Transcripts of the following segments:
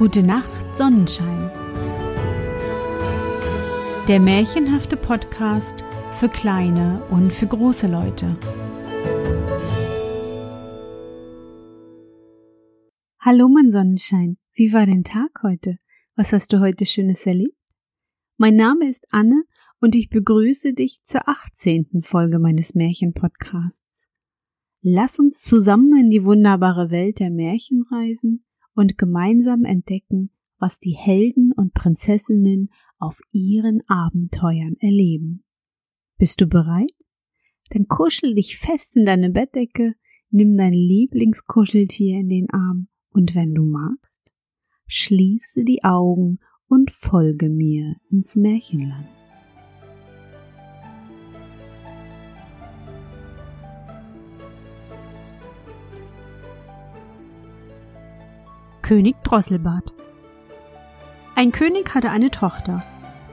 Gute Nacht, Sonnenschein. Der märchenhafte Podcast für kleine und für große Leute. Hallo, mein Sonnenschein. Wie war dein Tag heute? Was hast du heute Schönes erlebt? Mein Name ist Anne und ich begrüße dich zur 18. Folge meines Märchenpodcasts. Lass uns zusammen in die wunderbare Welt der Märchen reisen und gemeinsam entdecken, was die Helden und Prinzessinnen auf ihren Abenteuern erleben. Bist du bereit? Dann kuschel dich fest in deine Bettdecke, nimm dein Lieblingskuscheltier in den Arm und wenn du magst, schließe die Augen und folge mir ins Märchenland. König Drosselbart. Ein König hatte eine Tochter,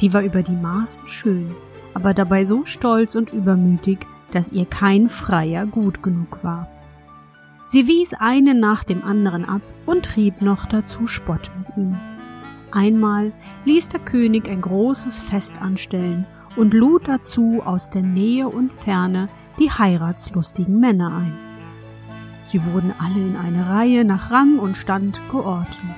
die war über die Maßen schön, aber dabei so stolz und übermütig, dass ihr kein Freier gut genug war. Sie wies einen nach dem anderen ab und trieb noch dazu Spott mit ihm. Einmal ließ der König ein großes Fest anstellen und lud dazu aus der Nähe und Ferne die heiratslustigen Männer ein. Sie wurden alle in eine Reihe nach Rang und Stand geordnet.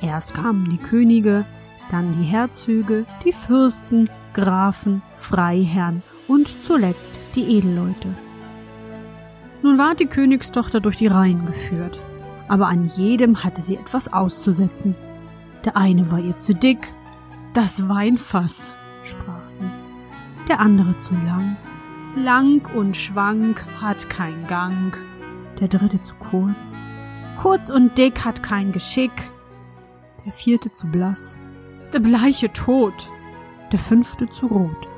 Erst kamen die Könige, dann die Herzöge, die Fürsten, Grafen, Freiherren und zuletzt die Edelleute. Nun ward die Königstochter durch die Reihen geführt, aber an jedem hatte sie etwas auszusetzen. Der eine war ihr zu dick, das Weinfass, sprach sie, der andere zu lang, lang und schwank hat kein Gang, der dritte zu kurz. Kurz und dick hat kein Geschick. Der vierte zu blass. Der bleiche tot. Der fünfte zu rot.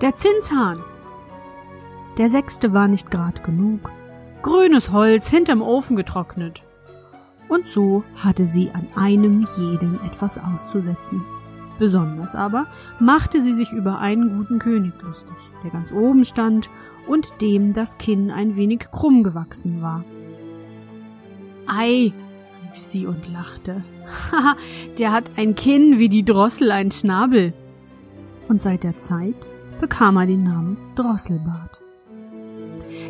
Der Zinshahn. Der sechste war nicht grad genug. Grünes Holz hinterm Ofen getrocknet. Und so hatte sie an einem jeden etwas auszusetzen. Besonders aber machte sie sich über einen guten König lustig, der ganz oben stand und dem das Kinn ein wenig krumm gewachsen war. Ei, rief sie und lachte. Haha, der hat ein Kinn wie die Drossel ein Schnabel. Und seit der Zeit bekam er den Namen Drosselbart.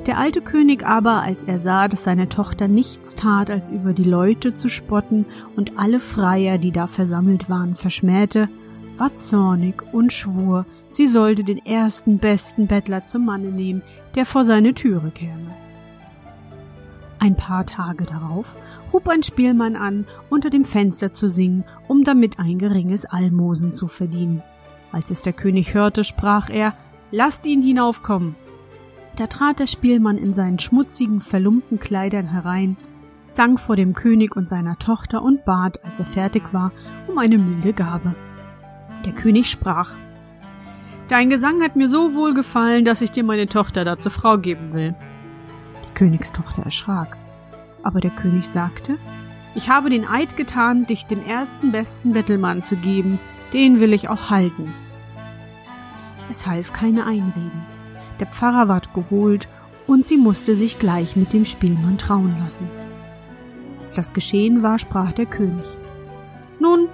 Der alte König aber, als er sah, dass seine Tochter nichts tat, als über die Leute zu spotten und alle Freier, die da versammelt waren, verschmähte, war zornig und schwur, sie sollte den ersten besten Bettler zum Manne nehmen, der vor seine Türe käme. Ein paar Tage darauf hub ein Spielmann an, unter dem Fenster zu singen, um damit ein geringes Almosen zu verdienen. Als es der König hörte, sprach er Lasst ihn hinaufkommen. Da trat der Spielmann in seinen schmutzigen, verlumpten Kleidern herein, sang vor dem König und seiner Tochter und bat, als er fertig war, um eine milde Gabe. Der König sprach Dein Gesang hat mir so wohl gefallen, dass ich dir meine Tochter da zur Frau geben will. Die Königstochter erschrak. Aber der König sagte Ich habe den Eid getan, dich dem ersten besten Bettelmann zu geben, den will ich auch halten. Es half keine Einrede. Der Pfarrer ward geholt, und sie musste sich gleich mit dem Spielmann trauen lassen. Als das geschehen war, sprach der König Nun,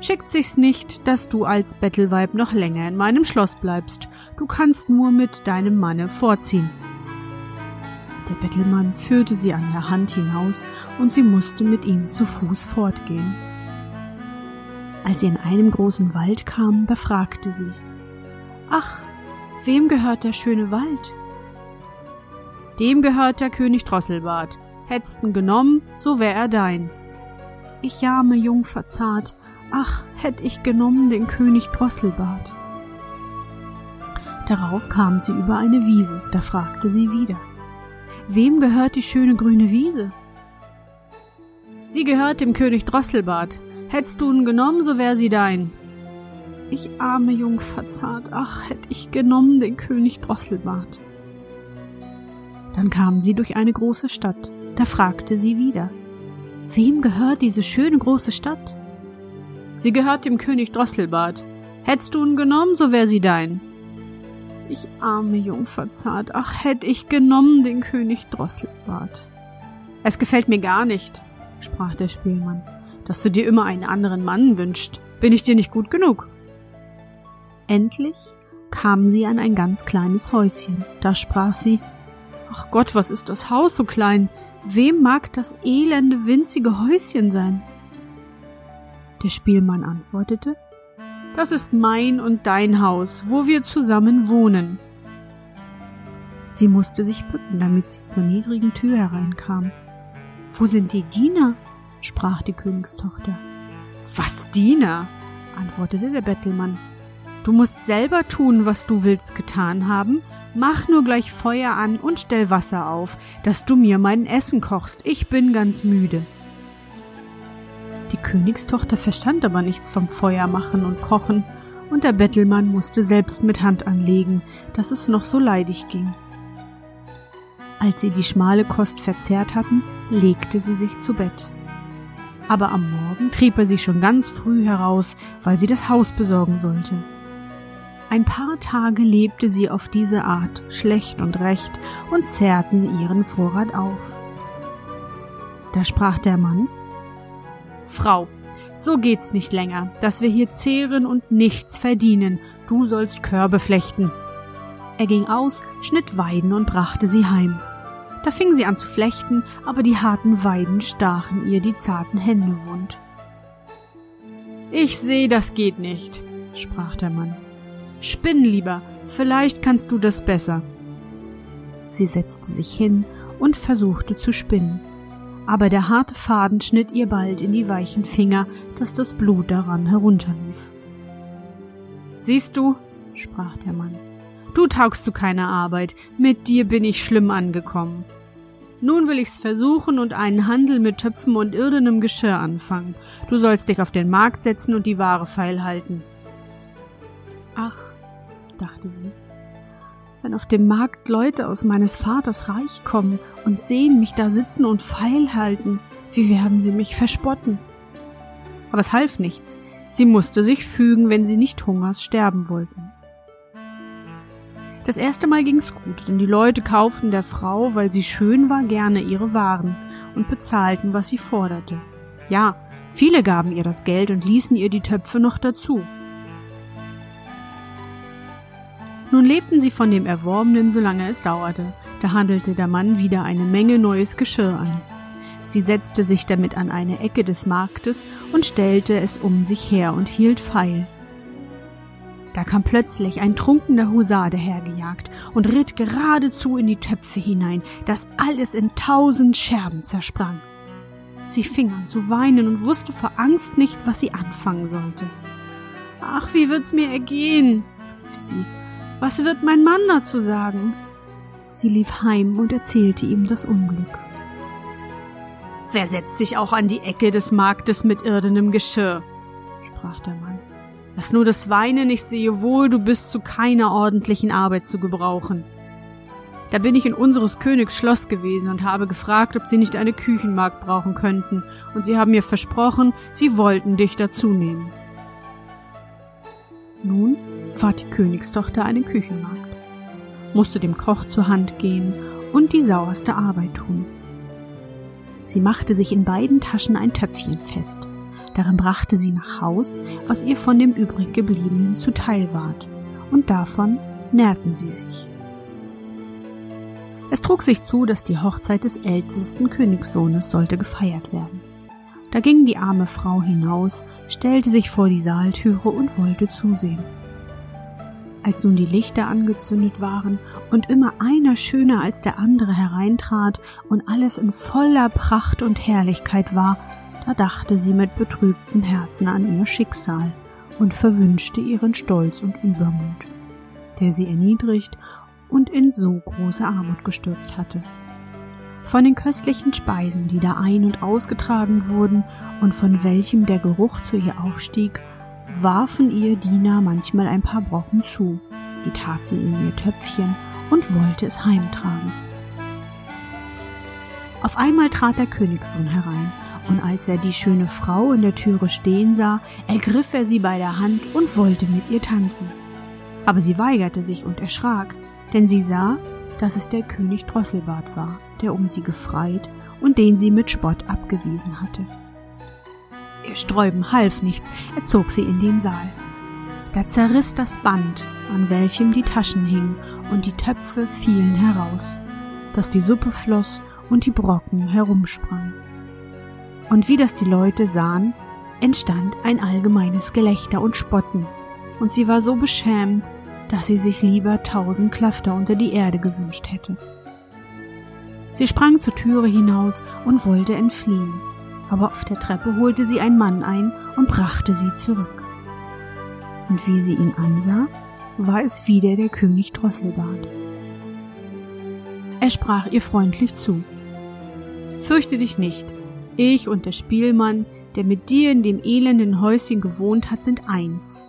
schickt sich's nicht, dass du als Bettelweib noch länger in meinem Schloss bleibst. Du kannst nur mit deinem Manne vorziehen. Der Bettelmann führte sie an der Hand hinaus und sie musste mit ihm zu Fuß fortgehen. Als sie in einem großen Wald kamen, da fragte sie Ach, wem gehört der schöne Wald? Dem gehört der König Drosselbart. Hättsten genommen, so wär er dein. Ich arme Jungfer zart, Ach, hätt ich genommen den König Drosselbart. Darauf kam sie über eine Wiese, da fragte sie wieder. Wem gehört die schöne grüne Wiese? Sie gehört dem König Drosselbart. Hättst du ihn genommen, so wär sie dein. Ich arme Jungfer zart, ach, hätt ich genommen den König Drosselbart. Dann kam sie durch eine große Stadt, da fragte sie wieder. Wem gehört diese schöne große Stadt? Sie gehört dem König Drosselbart. Hättst du ihn genommen, so wär sie dein. Ich arme Jungfer zart, ach, hätt ich genommen den König Drosselbart. Es gefällt mir gar nicht, sprach der Spielmann. dass du dir immer einen anderen Mann wünschst. Bin ich dir nicht gut genug? Endlich kamen sie an ein ganz kleines Häuschen. Da sprach sie Ach Gott, was ist das Haus so klein? Wem mag das elende, winzige Häuschen sein? Der Spielmann antwortete Das ist mein und dein Haus, wo wir zusammen wohnen. Sie musste sich bücken, damit sie zur niedrigen Tür hereinkam. Wo sind die Diener? sprach die Königstochter. Was Diener? antwortete der Bettelmann. Du musst selber tun, was du willst getan haben. Mach nur gleich Feuer an und stell Wasser auf, dass du mir mein Essen kochst. Ich bin ganz müde. Die Königstochter verstand aber nichts vom Feuer machen und kochen, und der Bettelmann musste selbst mit Hand anlegen, dass es noch so leidig ging. Als sie die schmale Kost verzehrt hatten, legte sie sich zu Bett. Aber am Morgen trieb er sie schon ganz früh heraus, weil sie das Haus besorgen sollte. Ein paar Tage lebte sie auf diese Art, schlecht und recht, und zehrten ihren Vorrat auf. Da sprach der Mann Frau, so geht's nicht länger, dass wir hier zehren und nichts verdienen, du sollst Körbe flechten. Er ging aus, schnitt Weiden und brachte sie heim. Da fing sie an zu flechten, aber die harten Weiden stachen ihr die zarten Hände wund. Ich seh, das geht nicht, sprach der Mann. Spinn lieber, vielleicht kannst du das besser. Sie setzte sich hin und versuchte zu spinnen, aber der harte Faden schnitt ihr bald in die weichen Finger, dass das Blut daran herunterlief. Siehst du, sprach der Mann, Du taugst zu keiner Arbeit, mit dir bin ich schlimm angekommen. Nun will ich's versuchen und einen Handel mit Töpfen und irdenem Geschirr anfangen. Du sollst dich auf den Markt setzen und die Ware feilhalten. Ach, dachte sie, wenn auf dem Markt Leute aus meines Vaters Reich kommen und sehen mich da sitzen und feilhalten, wie werden sie mich verspotten? Aber es half nichts. Sie musste sich fügen, wenn sie nicht Hungers sterben wollten. Das erste Mal ging's gut, denn die Leute kauften der Frau, weil sie schön war, gerne ihre Waren und bezahlten, was sie forderte. Ja, viele gaben ihr das Geld und ließen ihr die Töpfe noch dazu. Nun lebten sie von dem Erworbenen, solange es dauerte. Da handelte der Mann wieder eine Menge neues Geschirr ein. Sie setzte sich damit an eine Ecke des Marktes und stellte es um sich her und hielt feil. Da kam plötzlich ein trunkener Husar dahergejagt und ritt geradezu in die Töpfe hinein, dass alles in tausend Scherben zersprang. Sie fing an zu weinen und wusste vor Angst nicht, was sie anfangen sollte. Ach, wie wird's mir ergehen? rief sie. Was wird mein Mann dazu sagen? Sie lief heim und erzählte ihm das Unglück. Wer setzt sich auch an die Ecke des Marktes mit irdenem Geschirr? sprach der Mann. Lass nur das Weinen, ich sehe wohl, du bist zu keiner ordentlichen Arbeit zu gebrauchen. Da bin ich in unseres Königs Schloss gewesen und habe gefragt, ob sie nicht eine Küchenmagd brauchen könnten, und sie haben mir versprochen, sie wollten dich dazu nehmen. Nun war die Königstochter eine Küchenmagd, musste dem Koch zur Hand gehen und die sauerste Arbeit tun. Sie machte sich in beiden Taschen ein Töpfchen fest, Darin brachte sie nach Haus, was ihr von dem übrig gebliebenen zuteil ward, und davon nährten sie sich. Es trug sich zu, dass die Hochzeit des ältesten Königssohnes sollte gefeiert werden. Da ging die arme Frau hinaus, stellte sich vor die Saaltüre und wollte zusehen. Als nun die Lichter angezündet waren und immer einer schöner als der andere hereintrat und alles in voller Pracht und Herrlichkeit war, da dachte sie mit betrübten Herzen an ihr Schicksal und verwünschte ihren Stolz und Übermut, der sie erniedrigt und in so große Armut gestürzt hatte. Von den köstlichen Speisen, die da ein- und ausgetragen wurden und von welchem der Geruch zu ihr aufstieg, warfen ihr Diener manchmal ein paar Brocken zu, die tat sie in ihr Töpfchen und wollte es heimtragen. Auf einmal trat der Königssohn herein und als er die schöne Frau in der Türe stehen sah, ergriff er sie bei der Hand und wollte mit ihr tanzen. Aber sie weigerte sich und erschrak, denn sie sah, dass es der König Drosselbart war, der um sie gefreit und den sie mit Spott abgewiesen hatte. Ihr Sträuben half nichts, er zog sie in den Saal. Da zerriss das Band, an welchem die Taschen hingen, und die Töpfe fielen heraus, dass die Suppe floss und die Brocken herumsprangen. Und wie das die Leute sahen, entstand ein allgemeines Gelächter und Spotten, und sie war so beschämt, dass sie sich lieber tausend Klafter unter die Erde gewünscht hätte. Sie sprang zur Türe hinaus und wollte entfliehen, aber auf der Treppe holte sie ein Mann ein und brachte sie zurück. Und wie sie ihn ansah, war es wieder der König Drosselbart. Er sprach ihr freundlich zu. Fürchte dich nicht, ich und der Spielmann, der mit dir in dem elenden Häuschen gewohnt hat, sind eins.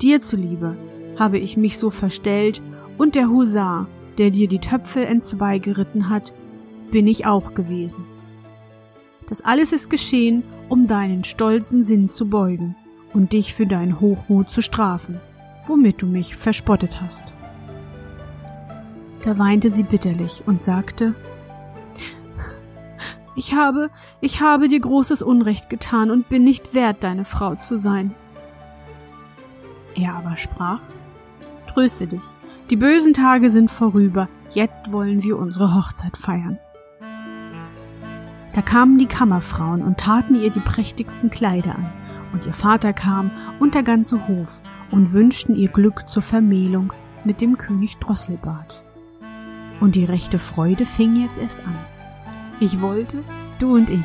Dir zuliebe habe ich mich so verstellt, und der Husar, der dir die Töpfe entzwei geritten hat, bin ich auch gewesen. Das alles ist geschehen, um deinen stolzen Sinn zu beugen und dich für deinen Hochmut zu strafen, womit du mich verspottet hast. Da weinte sie bitterlich und sagte, ich habe, ich habe dir großes Unrecht getan und bin nicht wert, deine Frau zu sein. Er aber sprach, Tröste dich, die bösen Tage sind vorüber, jetzt wollen wir unsere Hochzeit feiern. Da kamen die Kammerfrauen und taten ihr die prächtigsten Kleider an, und ihr Vater kam und der ganze Hof und wünschten ihr Glück zur Vermählung mit dem König Drosselbart. Und die rechte Freude fing jetzt erst an. Ich wollte, du und ich,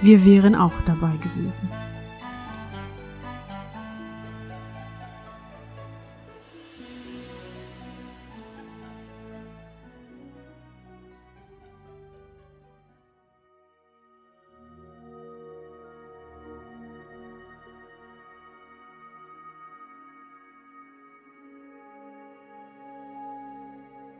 wir wären auch dabei gewesen.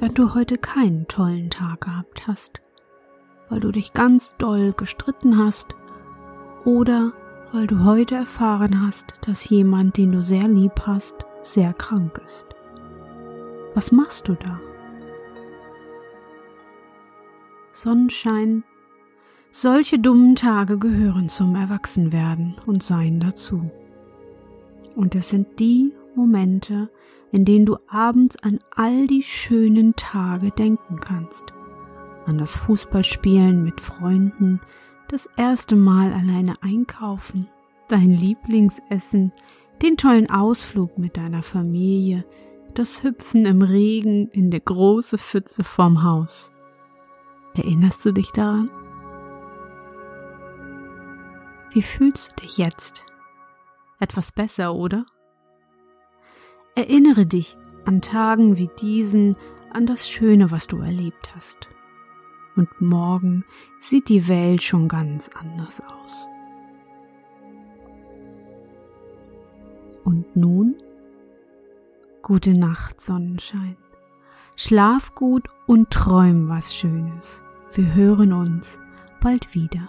wenn du heute keinen tollen Tag gehabt hast, weil du dich ganz doll gestritten hast oder weil du heute erfahren hast, dass jemand, den du sehr lieb hast, sehr krank ist. Was machst du da? Sonnenschein, solche dummen Tage gehören zum Erwachsenwerden und Sein dazu. Und es sind die Momente, in denen du abends an all die schönen Tage denken kannst. An das Fußballspielen mit Freunden, das erste Mal alleine einkaufen, dein Lieblingsessen, den tollen Ausflug mit deiner Familie, das Hüpfen im Regen in der große Pfütze vorm Haus. Erinnerst du dich daran? Wie fühlst du dich jetzt? Etwas besser, oder? Erinnere dich an Tagen wie diesen an das Schöne, was du erlebt hast. Und morgen sieht die Welt schon ganz anders aus. Und nun? Gute Nacht, Sonnenschein. Schlaf gut und träum was Schönes. Wir hören uns bald wieder.